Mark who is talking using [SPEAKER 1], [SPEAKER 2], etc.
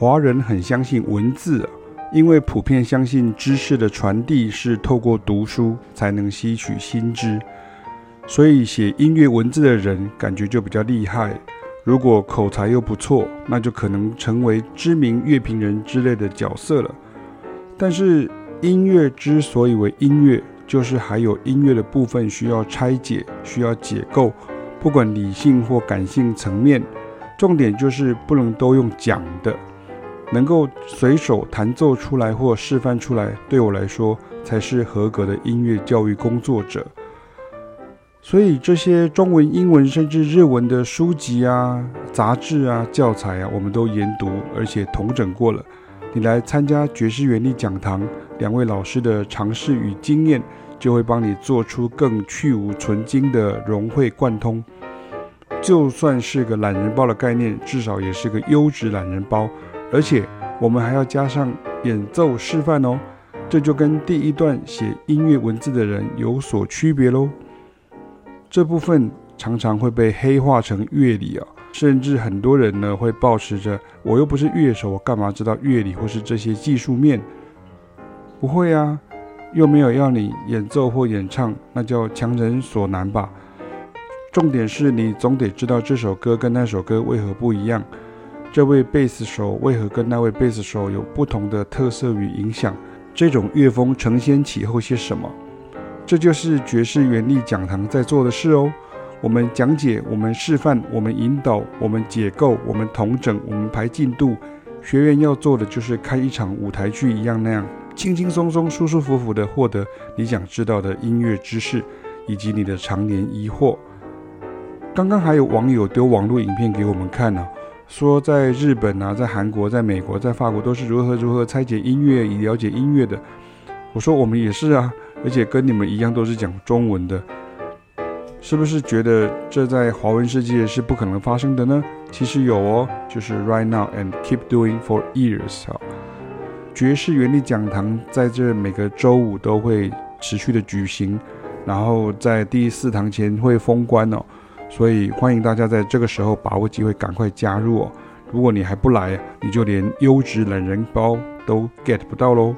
[SPEAKER 1] 华人很相信文字啊，因为普遍相信知识的传递是透过读书才能吸取新知，所以写音乐文字的人感觉就比较厉害。如果口才又不错，那就可能成为知名乐评人之类的角色了。但是音乐之所以为音乐，就是还有音乐的部分需要拆解，需要解构，不管理性或感性层面，重点就是不能都用讲的，能够随手弹奏出来或示范出来，对我来说才是合格的音乐教育工作者。所以这些中文、英文甚至日文的书籍啊、杂志啊、教材啊，我们都研读而且统整过了。你来参加爵士原理讲堂，两位老师的尝试与经验，就会帮你做出更去芜存菁的融会贯通。就算是个懒人包的概念，至少也是个优质懒人包。而且我们还要加上演奏示范哦，这就跟第一段写音乐文字的人有所区别喽。这部分常常会被黑化成乐理啊，甚至很多人呢会抱持着我又不是乐手，我干嘛知道乐理或是这些技术面？不会啊，又没有要你演奏或演唱，那叫强人所难吧。重点是你总得知道这首歌跟那首歌为何不一样，这位贝斯手为何跟那位贝斯手有不同的特色与影响，这种乐风承先启后些什么。这就是爵士原力讲堂在做的事哦。我们讲解，我们示范，我们引导，我们解构，我们统整，我们排进度。学员要做的就是开一场舞台剧一样那样，轻轻松松、舒舒服服地获得你想知道的音乐知识以及你的常年疑惑。刚刚还有网友丢网络影片给我们看呢、说在日本啊，在韩国、在美国、在法国都是如何如何拆解音乐以了解音乐的。我说我们也是啊。而且跟你们一样都是讲中文的，是不是觉得这在华文世界是不可能发生的呢？其实有哦，就是 right now and keep doing for years 哈。爵士原理讲堂在这每个周五都会持续的举行，然后在第四堂前会封关哦，所以欢迎大家在这个时候把握机会赶快加入哦。如果你还不来，你就连优质懒人包都 get 不到喽。